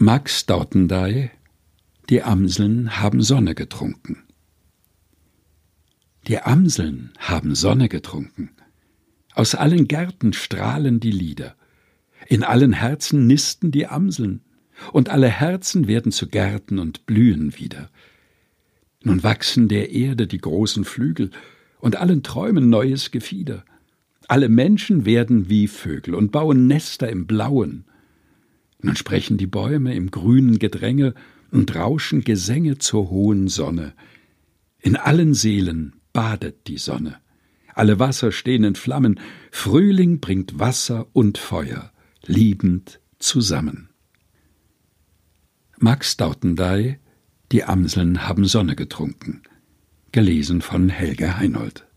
Max Dautendey Die Amseln haben Sonne getrunken. Die Amseln haben Sonne getrunken. Aus allen Gärten strahlen die Lieder. In allen Herzen nisten die Amseln, und alle Herzen werden zu Gärten und blühen wieder. Nun wachsen der Erde die großen Flügel und allen Träumen neues Gefieder. Alle Menschen werden wie Vögel und bauen Nester im Blauen. Nun sprechen die Bäume im grünen Gedränge und rauschen Gesänge zur hohen Sonne. In allen Seelen badet die Sonne. Alle Wasser stehen in Flammen. Frühling bringt Wasser und Feuer, liebend zusammen. Max Dautendey Die Amseln haben Sonne getrunken. Gelesen von Helge Heinold.